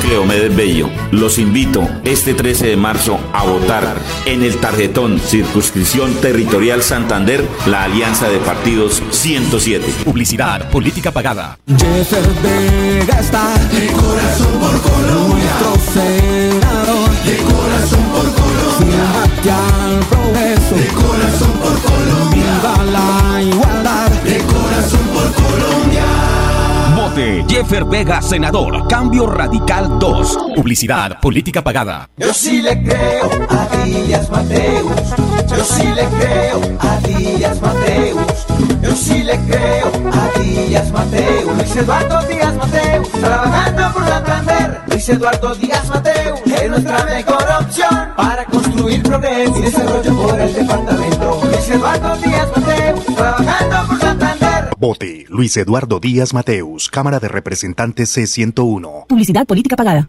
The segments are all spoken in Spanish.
Cleomedes Bello. Los invito este 13 de marzo a votar en el tarjetón Circunscripción Territorial Santander, la Alianza de Partidos 107. Publicidad, política pagada. Jeffer Vega está de corazón por Colombia. Nuestro senador de corazón por Colombia. al progreso de corazón por Colombia. Viva la igualdad Jeffer Vega, senador. Cambio Radical 2. Publicidad, política pagada. Yo sí le creo a Díaz Mateus. Yo sí le creo a Díaz Mateus. Yo sí le creo a Díaz Mateus. Luis Eduardo Díaz Mateus. Trabajando por Santander. Luis Eduardo Díaz Mateus. Es nuestra mejor opción para construir progreso y desarrollo por el departamento. Luis Eduardo Díaz Mateus. Trabajando por Vote Luis Eduardo Díaz Mateus, Cámara de Representantes C101. Publicidad política pagada.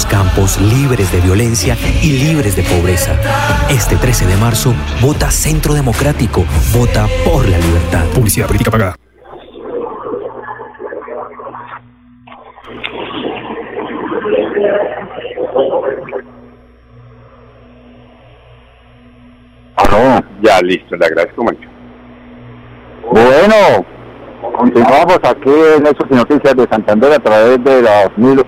Nuestros campos libres de violencia y libres de pobreza. Este 13 de marzo, vota Centro Democrático, vota por la libertad. Publicidad política pagada. Ah, ya listo, le agradezco mucho. Bueno, continuamos aquí en Hechos y Noticias de Santander a través de los mil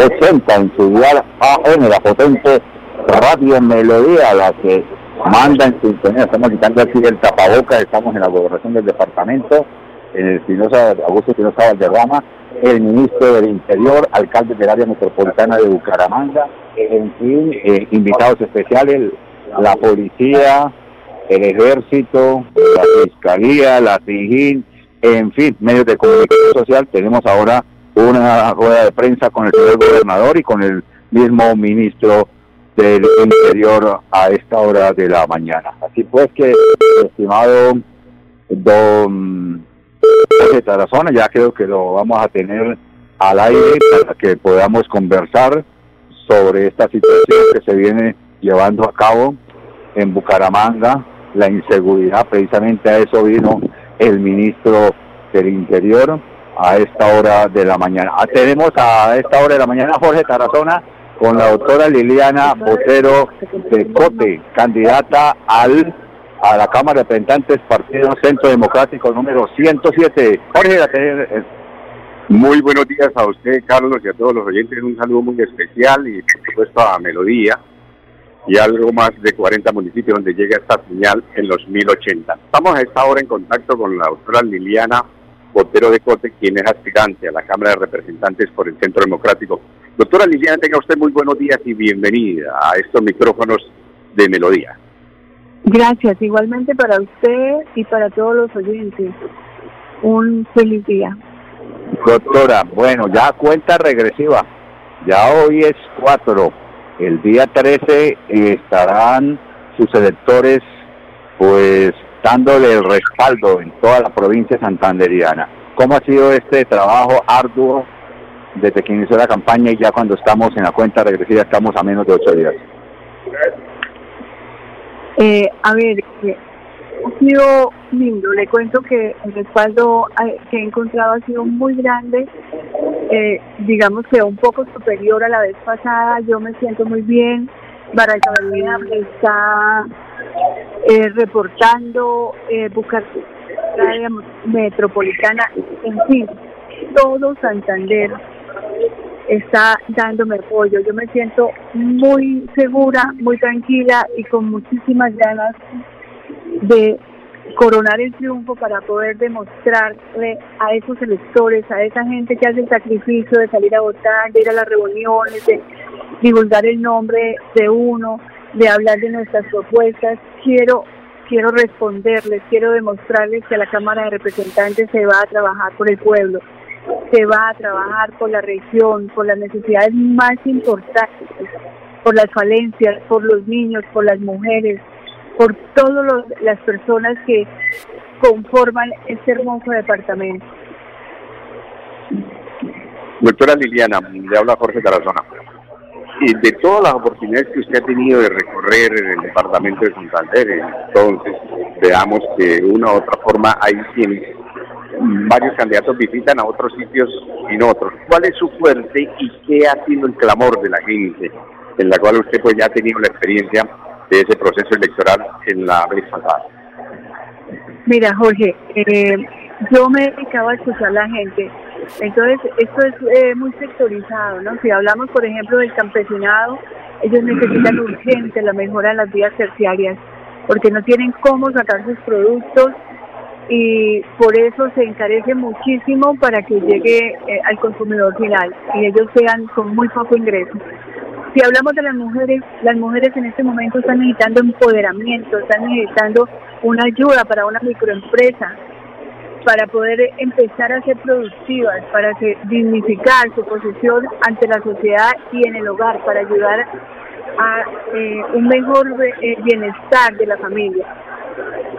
80 en su dial AM, la potente radio Melodía, la que manda en sintonía. Estamos quitando aquí el tapaboca, estamos en la gobernación del departamento, en el Espinosa, Augusto Espinosa Valderrama, el ministro del Interior, alcalde del área metropolitana de Bucaramanga, en fin, eh, invitados especiales, la policía, el ejército, la fiscalía, la SIGIN, en fin, medios de comunicación social. Tenemos ahora una rueda de prensa con el señor gobernador y con el mismo ministro del Interior a esta hora de la mañana. Así pues que, estimado don José Tarazona, ya creo que lo vamos a tener al aire para que podamos conversar sobre esta situación que se viene llevando a cabo en Bucaramanga, la inseguridad, precisamente a eso vino el ministro del Interior a esta hora de la mañana. Ah, tenemos a esta hora de la mañana Jorge Tarazona con la doctora Liliana Botero de Cote, candidata al a la Cámara de Representantes Partido Centro Democrático número 107. Jorge, eh, muy buenos días a usted, Carlos, y a todos los oyentes. Un saludo muy especial y, por supuesto, a Melodía y algo más de 40 municipios donde llega esta señal en los 1080. Estamos a esta hora en contacto con la doctora Liliana Botero de Cote, quien es aspirante a la Cámara de Representantes por el Centro Democrático. Doctora Liliana, tenga usted muy buenos días y bienvenida a estos micrófonos de Melodía. Gracias, igualmente para usted y para todos los oyentes. Un feliz día. Doctora, bueno, ya cuenta regresiva. Ya hoy es 4. El día 13 estarán sus electores pues dándole el respaldo en toda la provincia santanderiana. ¿Cómo ha sido este trabajo arduo desde que inició la campaña y ya cuando estamos en la cuenta regresiva estamos a menos de ocho días? Eh, a ver, eh, ha sido lindo. Le cuento que el respaldo eh, que he encontrado ha sido muy grande, digamos que un poco superior a la vez pasada. Yo me siento muy bien. Barranquilla está eh, reportando eh, Bucaramanga metropolitana, en fin, todo Santander está dándome apoyo. Yo me siento muy segura, muy tranquila y con muchísimas ganas de coronar el triunfo para poder demostrarle a esos electores, a esa gente que hace el sacrificio de salir a votar, de ir a las reuniones, de divulgar el nombre de uno, de hablar de nuestras propuestas. Quiero quiero responderles, quiero demostrarles que la Cámara de Representantes se va a trabajar por el pueblo, se va a trabajar por la región, por las necesidades más importantes, por las falencias, por los niños, por las mujeres, por todas las personas que conforman este hermoso departamento. Doctora Liliana, le habla Jorge Tarazona. Y de todas las oportunidades que usted ha tenido de recorrer en el departamento de Santander, entonces veamos que de una u otra forma hay quienes, varios candidatos visitan a otros sitios y no otros. ¿Cuál es su fuerte y qué ha sido el clamor de la gente en la cual usted pues ya ha tenido la experiencia de ese proceso electoral en la vez pasada? Mira, Jorge, eh, yo me he dedicado a escuchar a la gente. Entonces, esto es eh, muy sectorizado, ¿no? Si hablamos, por ejemplo, del campesinado, ellos necesitan urgente la mejora de las vías terciarias, porque no tienen cómo sacar sus productos y por eso se encarece muchísimo para que llegue eh, al consumidor final y ellos sean con muy poco ingreso. Si hablamos de las mujeres, las mujeres en este momento están necesitando empoderamiento, están necesitando una ayuda para una microempresa, para poder empezar a ser productivas, para dignificar su posición ante la sociedad y en el hogar, para ayudar a eh, un mejor eh, bienestar de la familia.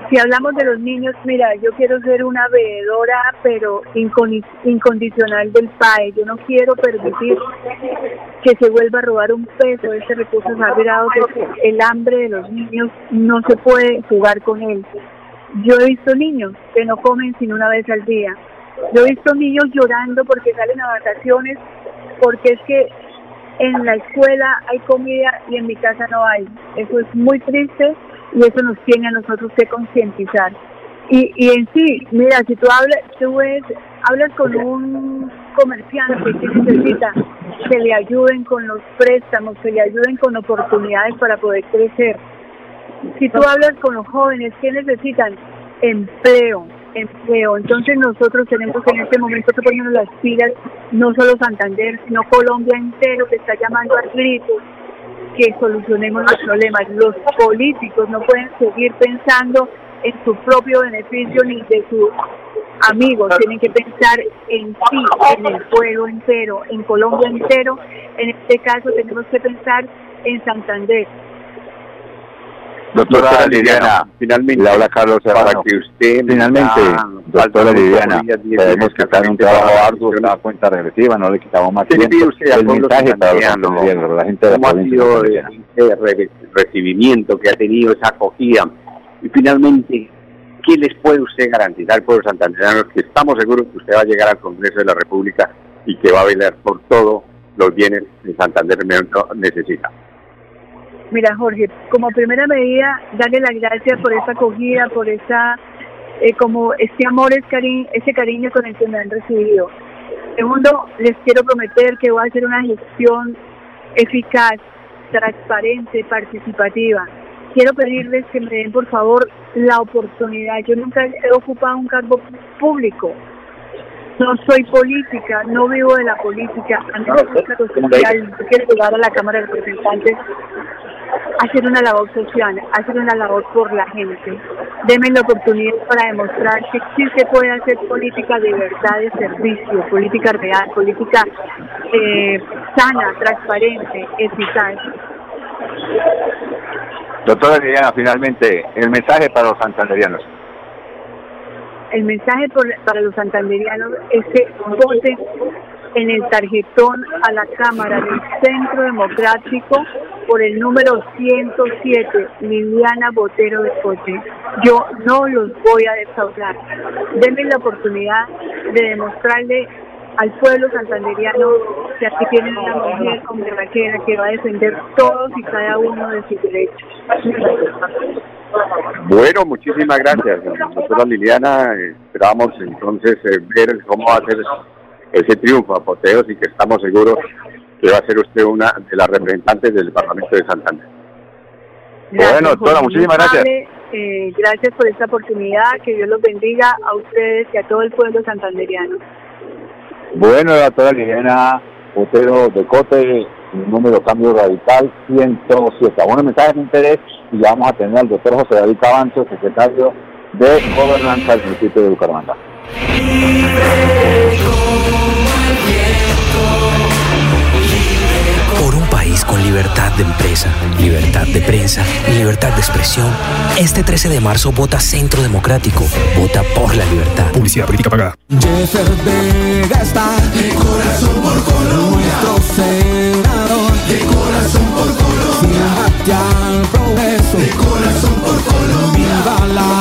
Si hablamos de los niños, mira, yo quiero ser una veedora, pero incondicional del PAE. Yo no quiero permitir que se vuelva a robar un peso de ese recurso sagrado, porque el hambre de los niños no se puede jugar con él. Yo he visto niños que no comen sino una vez al día. Yo he visto niños llorando porque salen a vacaciones, porque es que en la escuela hay comida y en mi casa no hay. Eso es muy triste y eso nos tiene a nosotros que concientizar. Y, y en sí, mira, si tú hablas, tú ves, hablas con un comerciante que necesita que le ayuden con los préstamos, que le ayuden con oportunidades para poder crecer. Si tú hablas con los jóvenes, ¿qué necesitan? Empleo, empleo. Entonces nosotros tenemos en este momento que ponernos las pilas, no solo Santander, sino Colombia entero que está llamando a gritos que solucionemos los problemas. Los políticos no pueden seguir pensando en su propio beneficio ni de sus amigos, tienen que pensar en sí, en el pueblo entero, en Colombia entero. En este caso tenemos que pensar en Santander. Doctora Liliana, finalmente, le habla Carlos para que usted finalmente, doctora Liliana, tenemos que estar en un trabajo arduo, una cuenta regresiva, no le quitamos más tiempo. El mensaje para los la gente de la ¿Cómo ha sido ese recibimiento que ha tenido, esa acogida? Y finalmente, ¿qué les puede usted garantizar al pueblo santandereano? Que estamos seguros que usted va a llegar al Congreso de la República y que va a velar por todos los bienes que Santander necesita. Mira, Jorge, como primera medida, darle las gracias por esa acogida, por esa, eh, como este amor, ese cariño, ese cariño con el que me han recibido. Segundo, les quiero prometer que voy a hacer una gestión eficaz, transparente, participativa. Quiero pedirles que me den, por favor, la oportunidad. Yo nunca he ocupado un cargo público. No soy política, no vivo de la política. A mí me gusta social, quiero llegar a la Cámara de Representantes hacer una labor social, hacer una labor por la gente. Denme la oportunidad para demostrar que sí se puede hacer política de verdad, de servicio, política real, política eh, sana, transparente, eficaz. Doctora Liliana, finalmente, el mensaje para los santanderianos. El mensaje para los santanderianos es que voten en el tarjetón a la Cámara del Centro Democrático por el número 107, Liliana Botero de Coche. Yo no los voy a defraudar. Denme la oportunidad de demostrarle al pueblo santanderiano que aquí tienen una mujer con guerraquera que va a defender todos y cada uno de sus derechos. Bueno, muchísimas gracias, doctora Liliana. Esperamos entonces eh, ver cómo va a ser ese triunfo, apoteos, y que estamos seguros que va a ser usted una de las representantes del Parlamento de Santander. bueno, doctora, muchísimas gracias. Eh, gracias por esta oportunidad, que Dios los bendiga a ustedes y a todo el pueblo santanderiano. Bueno, la doctora Liliana Otero de Cote, número cambio radical 107. Bueno, mensajes de interés y ya vamos a tener al doctor José David Cabanzo, secretario de Gobernanza del municipio de Bucaramanga. Por un país con libertad de empresa, libertad de prensa y libertad de expresión, este 13 de marzo vota Centro Democrático. Vota por la libertad. Publicidad política pagada. Jeffer Vega está de corazón por Colombia. Nuestro senador de corazón por Colombia. Fíjate al progreso de corazón por Colombia. Viva la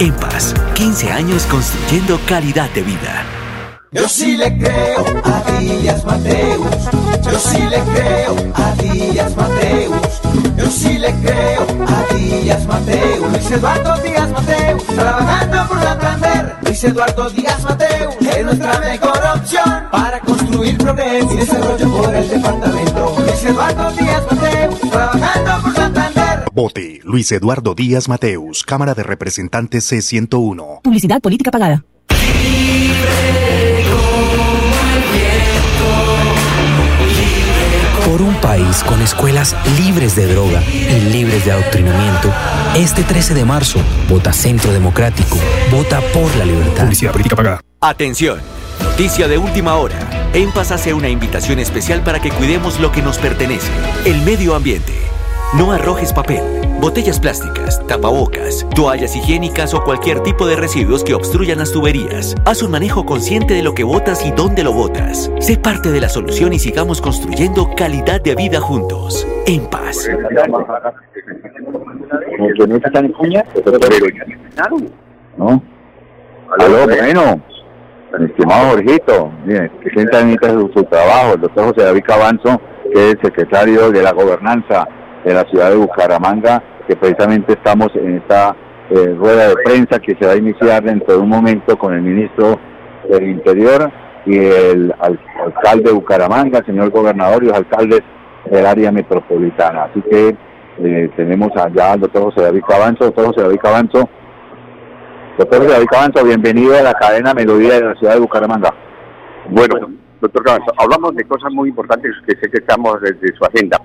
EMPAS, 15 años construyendo calidad de vida. Yo sí le creo a Díaz Mateus. Yo sí le creo a Díaz Mateus. Yo sí le creo a Díaz Mateus. Luis Eduardo Díaz Mateus. Trabajando por Santander. Luis Eduardo Díaz Mateus. Es nuestra mejor opción para construir progreso y desarrollo por el departamento. Luis Eduardo Díaz Mateus. Trabajando Vote Luis Eduardo Díaz Mateus, Cámara de Representantes C101. Publicidad política pagada. Por un país con escuelas libres de droga y libres de adoctrinamiento, este 13 de marzo vota Centro Democrático, vota por la libertad. Publicidad política pagada. Atención, noticia de última hora. EMPAS hace una invitación especial para que cuidemos lo que nos pertenece, el medio ambiente. No arrojes papel, botellas plásticas, tapabocas, toallas higiénicas o cualquier tipo de residuos que obstruyan las tuberías. Haz un manejo consciente de lo que botas y dónde lo botas. Sé parte de la solución y sigamos construyendo calidad de vida juntos. En paz. ¿Que no. Aló, bueno. Estimado Jorgito, mire, que sienta en su, su trabajo, el doctor José David Cabanzo, que es secretario de la gobernanza de la ciudad de Bucaramanga, que precisamente estamos en esta eh, rueda de prensa que se va a iniciar dentro de un momento con el ministro del Interior y el al- alcalde de Bucaramanga, señor gobernador y los alcaldes del área metropolitana. Así que eh, tenemos allá al doctor José David Cabanzo. Doctor José David Cabanzo, doctor José David Cabanzo, bienvenido a la cadena Melodía de la ciudad de Bucaramanga. Bueno, doctor Cabanzo, hablamos de cosas muy importantes que sé que estamos desde su agenda.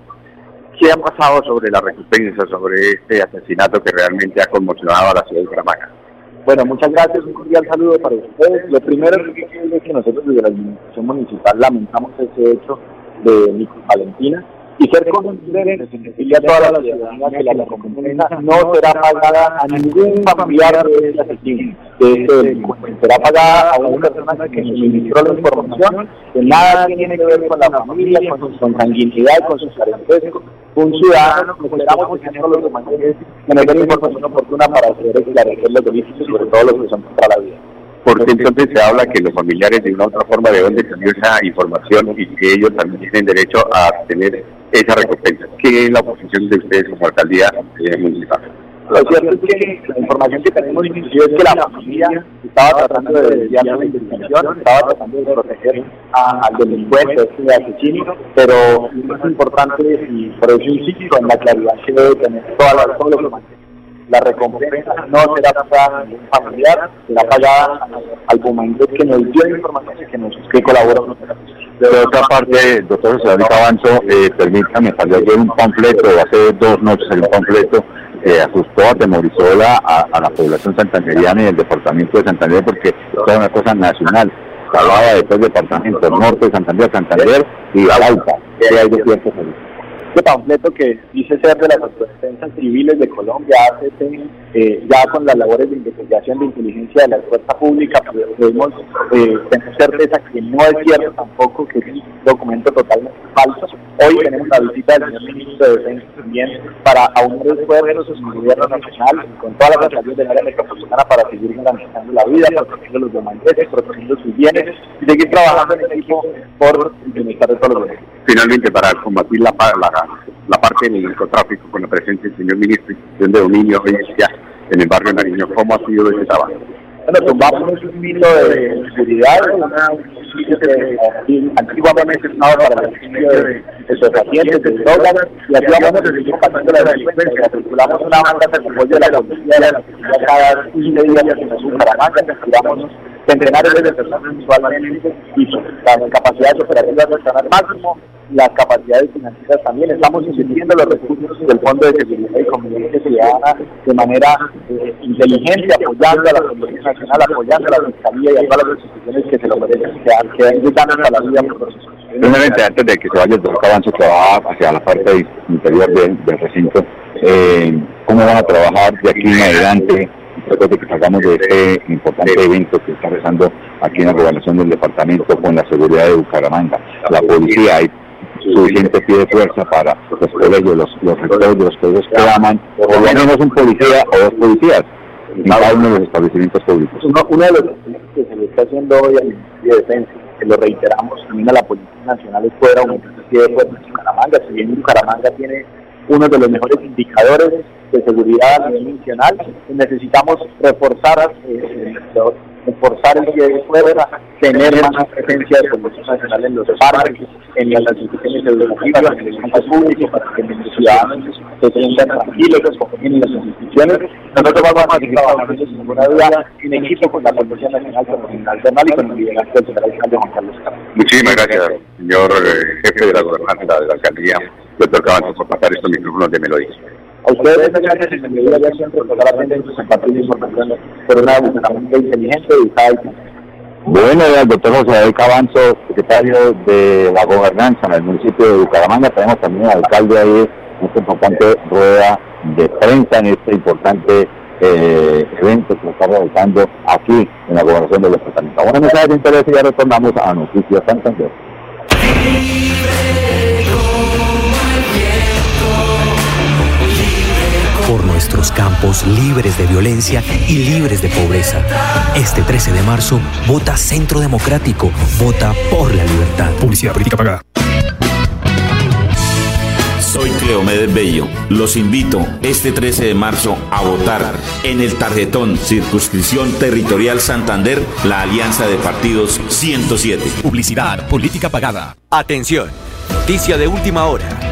¿Qué ha pasado sobre la recompensa, sobre este asesinato que realmente ha conmocionado a la ciudad de Bucaramanga? Bueno, muchas gracias, un cordial saludo para ustedes. Lo primero que quiero decir es que nosotros desde la administración municipal lamentamos ese hecho de Nico Valentina y ser conscientes y a toda la ciudadanía que la recompensa no será pagada a ningún familiar de ese asesino, ese delincuente. Será pagada a una persona que suministró la información, que nada tiene que ver con la familia, con su consanguinidad, con su parentesco, un ciudadano que esperamos que los demás que nos den la información oportuna para hacer esclarecer los delitos sobre todo los que son contra la vida. Porque entonces se habla que los familiares de una otra forma de dónde salió esa información y que ellos también tienen derecho a tener esa recompensa. ¿Qué es la oposición de ustedes como alcaldía municipal? Lo cierto es que la información que tenemos inclusive es que la familia estaba tratando de desviar la investigación, estaba tratando de proteger a- al delincuente, a este asesino, pero más importante, y por eso insisto en la claridad que debe tener toda la, todo. La recompensa no será pagada ningún familiar, será pagada al comandante que nos dio la información que nos que colaboró con nosotros. De otra parte, doctor José David Cabanzo, eh, permítame, salió ayer un panfleto, hace dos noches salió un panfleto que asustó, atemorizó la, a, la población santanderiana y el departamento de Santander porque es una cosa nacional. Se hablaba de tres departamentos, norte de Santander, Santander y Arauca. ¿Qué hay de eso? Este panfleto que dice ser de las autodefensas civiles de Colombia, hace eh, ya con las labores de investigación de inteligencia de la fuerza pública, podemos eh, tener certeza que no es cierto tampoco que es un documento totalmente falso. Hoy tenemos la visita del señor ministro de Defensa también para aunar esfuerzos en el gobierno nacional con todas las autoridades del área metropolitana para seguir garantizando la vida, protegiendo los demandantes, protegiendo sus bienes y seguir trabajando en equipo por el bienestar de todos los demás. Finalmente, para combatir la, la, la parte del narcotráfico con la presencia del señor ministro de dominio hoy ya en el barrio Nariño, ¿cómo ha sido ese trabajo? Bueno, tumbamos un mito de seguridad, una, un que antiguamente estaba para el estudio de estupefacientes, de drogas, y así vamos a seguir pasando la delincuencia. Circulamos una banda de apoyo de la policía cada 15 días en Bucaramanga, circulamos centenares de personas mensualmente y las capacidades operativas están al máximo, las capacidades financieras también. Estamos invirtiendo los recursos del Fondo de Seguridad y Convivencia Ciudadana de manera eh, inteligente, apoyando a la Policía Nacional, apoyando a la Fiscalía y a todas las instituciones que se lo merecen, que, la vida antes de que se vaya el doctor que hacia la parte interior del, recinto, eh, ¿cómo van a trabajar de aquí en adelante? después de que salgamos de este importante evento que está rezando aquí en la gobernación del departamento con la seguridad de Bucaramanga. La policía, hay suficiente pie de fuerza para los colegios, los, los rectores los colegios que aman, por lo menos un policía o dos policías en cada uno de los establecimientos públicos. Uno, uno de los que se le está haciendo hoy al Ministerio de Defensa, que lo reiteramos también a la Policía Nacional, es poder aumentar el pie de fuerza en Bucaramanga. Si bien Bucaramanga tiene uno de los mejores indicadores de seguridad a nivel nacional. Necesitamos reforzar, eh, reforzar el pie de fuerza, tener más presencia de Policía Nacional en los parques, en las instituciones educativas, en el espacio público, para que los ciudadanos se sientan tranquilos, en las instituciones. Nosotros vamos a seguir trabajando sin ninguna duda en equipo con la Policía Nacional, con el Nacional y con el liderazgo del general alcalde Juan Carlos Carlos. Muchísimas gracias, señor eh, jefe de la gobernanza de la alcaldía, doctor Cabanzo, por pasar estos micrófonos de melodía. A ustedes, gracias una educada y bueno, el doctor José secretario de la gobernanza en el municipio de Bucaramanga, tenemos también al alcalde ahí en esta importante rueda de prensa en este importante eh, evento que se está realizando aquí en la gobernación del departamento. Ahora mensaje de interés y ya retornamos a Noticias Santander. Por nuestros campos libres de violencia y libres de pobreza. Este 13 de marzo, vota Centro Democrático, vota por la libertad. Publicidad política pagada. Soy Cleomedes Bello. Los invito este 13 de marzo a votar en el tarjetón Circunscripción Territorial Santander, la alianza de partidos 107. Publicidad política pagada. Atención. Noticia de última hora.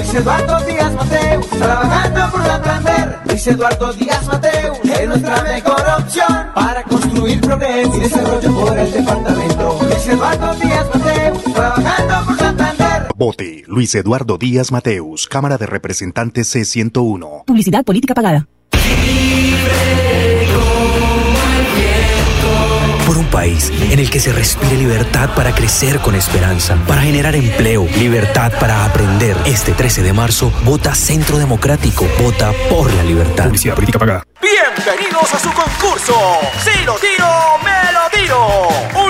Luis Eduardo Díaz Mateus. Trabajando por Santander. Luis Eduardo Díaz Mateus. Es nuestra mejor opción para construir progreso y desarrollo por el departamento. Luis Eduardo Díaz Mateus. Trabajando por Santander. Vote Luis Eduardo Díaz Mateus, Cámara de Representantes C101. Publicidad política pagada. por país en el que se respire libertad para crecer con esperanza, para generar empleo, libertad para aprender. Este 13 de marzo, vota Centro Democrático, vota por la libertad. Publicidad política pagada. Bienvenidos a su concurso. Si lo tiro, me lo tiro. Un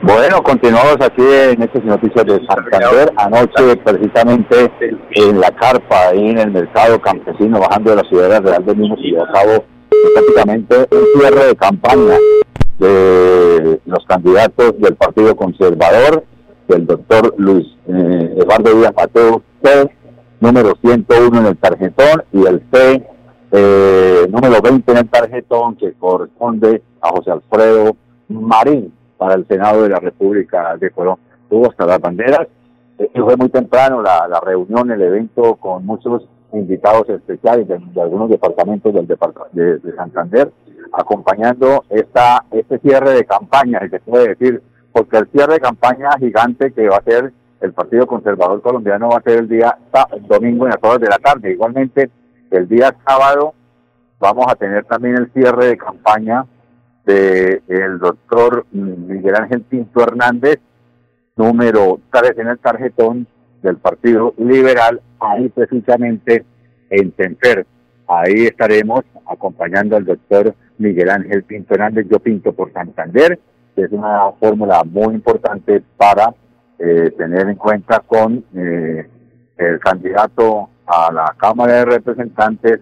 Bueno, continuamos aquí en estas noticias de Santander. Anoche, precisamente en la carpa, ahí en el mercado campesino, bajando de la ciudad real de Minas, y a cabo prácticamente un cierre de campaña de los candidatos del Partido Conservador, del doctor Luis eh, Eduardo Díaz Mateo, C, número 101 en el tarjetón, y el C, eh, número 20 en el tarjetón, que corresponde a José Alfredo Marín para el Senado de la República de Colombia. Tuvo hasta las banderas. Eh, fue muy temprano la, reunión, el evento con muchos invitados especiales de, algunos departamentos del de, de, Santander, acompañando esta este cierre de campaña, y se puede decir, porque el cierre de campaña gigante que va a ser el Partido Conservador Colombiano va a ser el día domingo en las horas de la tarde. Igualmente, el día sábado vamos a tener también el cierre de campaña de el doctor Miguel Ángel Pinto Hernández, número 3 en el tarjetón del Partido Liberal, ahí precisamente en Temper. Ahí estaremos acompañando al doctor Miguel Ángel Pinto Hernández, yo pinto por Santander, que es una fórmula muy importante para eh, tener en cuenta con eh, el candidato a la Cámara de Representantes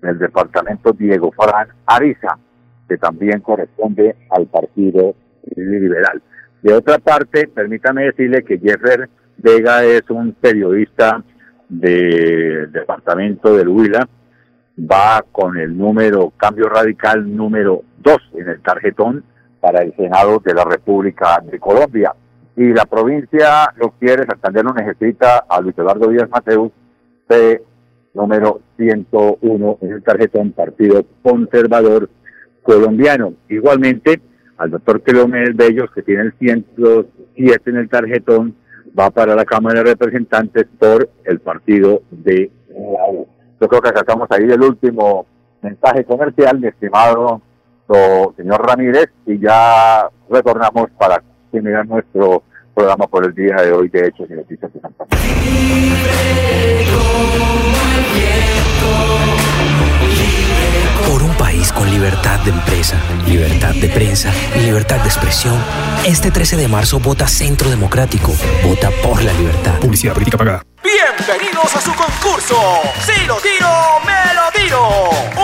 del departamento Diego Farán Ariza que también corresponde al Partido Liberal. De otra parte, permítame decirle que Jeffer Vega es un periodista del departamento del Huila, va con el número Cambio Radical número 2 en el tarjetón para el Senado de la República de Colombia. Y la provincia lo quiere, Santander lo necesita a Luis Eduardo Díaz Mateus, de número 101 en el tarjetón Partido Conservador colombiano. Igualmente, al doctor Cleomel Bellos, que tiene el 107 en el tarjetón, va para la Cámara de Representantes por el partido de la. Yo creo que acá ahí el último mensaje comercial, mi estimado señor Ramírez, y ya retornamos para terminar nuestro programa por el día de hoy de Hechos y Noticias de Santa por un país con libertad de empresa, libertad de prensa y libertad de expresión, este 13 de marzo vota Centro Democrático. Vota por la libertad. Publicidad política pagada. Bienvenidos a su concurso. Si lo tiro, me lo tiro.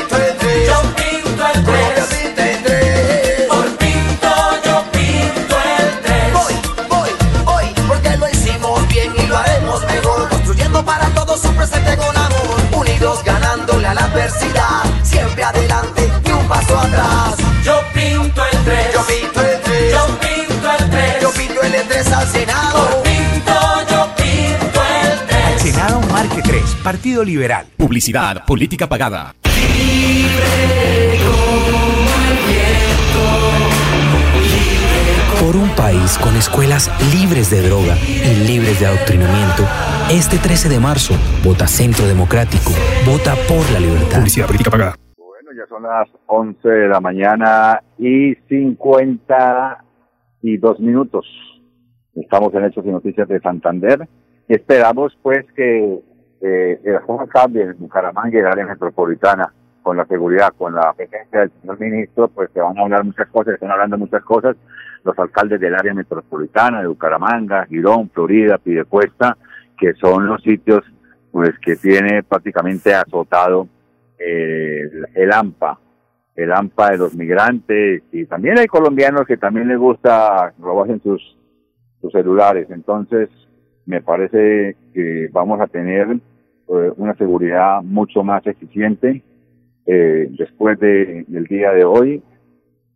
2023. Partido Liberal. Publicidad, política pagada. Por un país con escuelas libres de droga y libres de adoctrinamiento, este 13 de marzo, vota Centro Democrático, vota por la libertad. Publicidad política pagada. Bueno, ya son las 11 de la mañana y 52 minutos. Estamos en Hechos y Noticias de Santander. Esperamos pues que eh, el juego cambie en Bucaramanga y el área metropolitana con la seguridad, con la presencia del señor ministro, pues se van a hablar muchas cosas, están hablando muchas cosas los alcaldes del área metropolitana de Bucaramanga, Girón, Florida, Pidecuesta, que son los sitios pues que tiene prácticamente azotado eh, el, AMPA, el AMPA de los migrantes y también hay colombianos que también les gusta robarse sus, sus celulares. Entonces, me parece que vamos a tener eh, una seguridad mucho más eficiente eh, después de, del día de hoy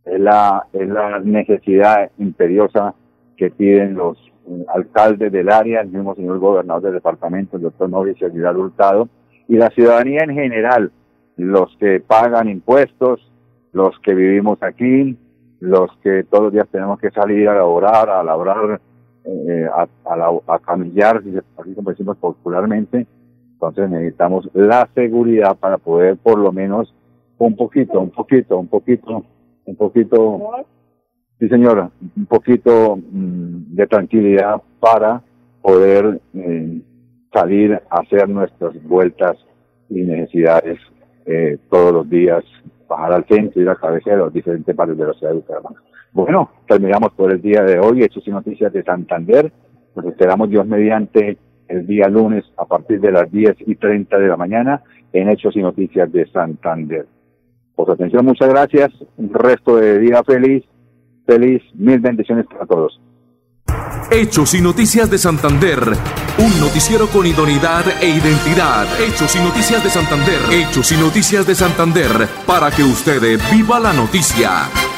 es la, es la necesidad imperiosa que piden los eh, alcaldes del área, el mismo señor gobernador del departamento, el doctor Mauricio Aguilar Hurtado, y la ciudadanía en general, los que pagan impuestos, los que vivimos aquí, los que todos los días tenemos que salir a laborar, a labrar eh, a, a, a camillar, así como decimos popularmente, entonces necesitamos la seguridad para poder por lo menos un poquito, un poquito, un poquito, un poquito, sí señora, un poquito mm, de tranquilidad para poder eh, salir a hacer nuestras vueltas y necesidades eh, todos los días, bajar al centro, ir a cabecera los diferentes barrios de la ciudad de Bucaramanga. Bueno, terminamos por el día de hoy, Hechos y Noticias de Santander. Nos esperamos Dios mediante el día lunes a partir de las 10 y 30 de la mañana en Hechos y Noticias de Santander. Por su atención, muchas gracias. Un resto de día feliz. Feliz, mil bendiciones para todos. Hechos y Noticias de Santander. Un noticiero con idoneidad e identidad. Hechos y Noticias de Santander. Hechos y Noticias de Santander. Para que usted viva la noticia.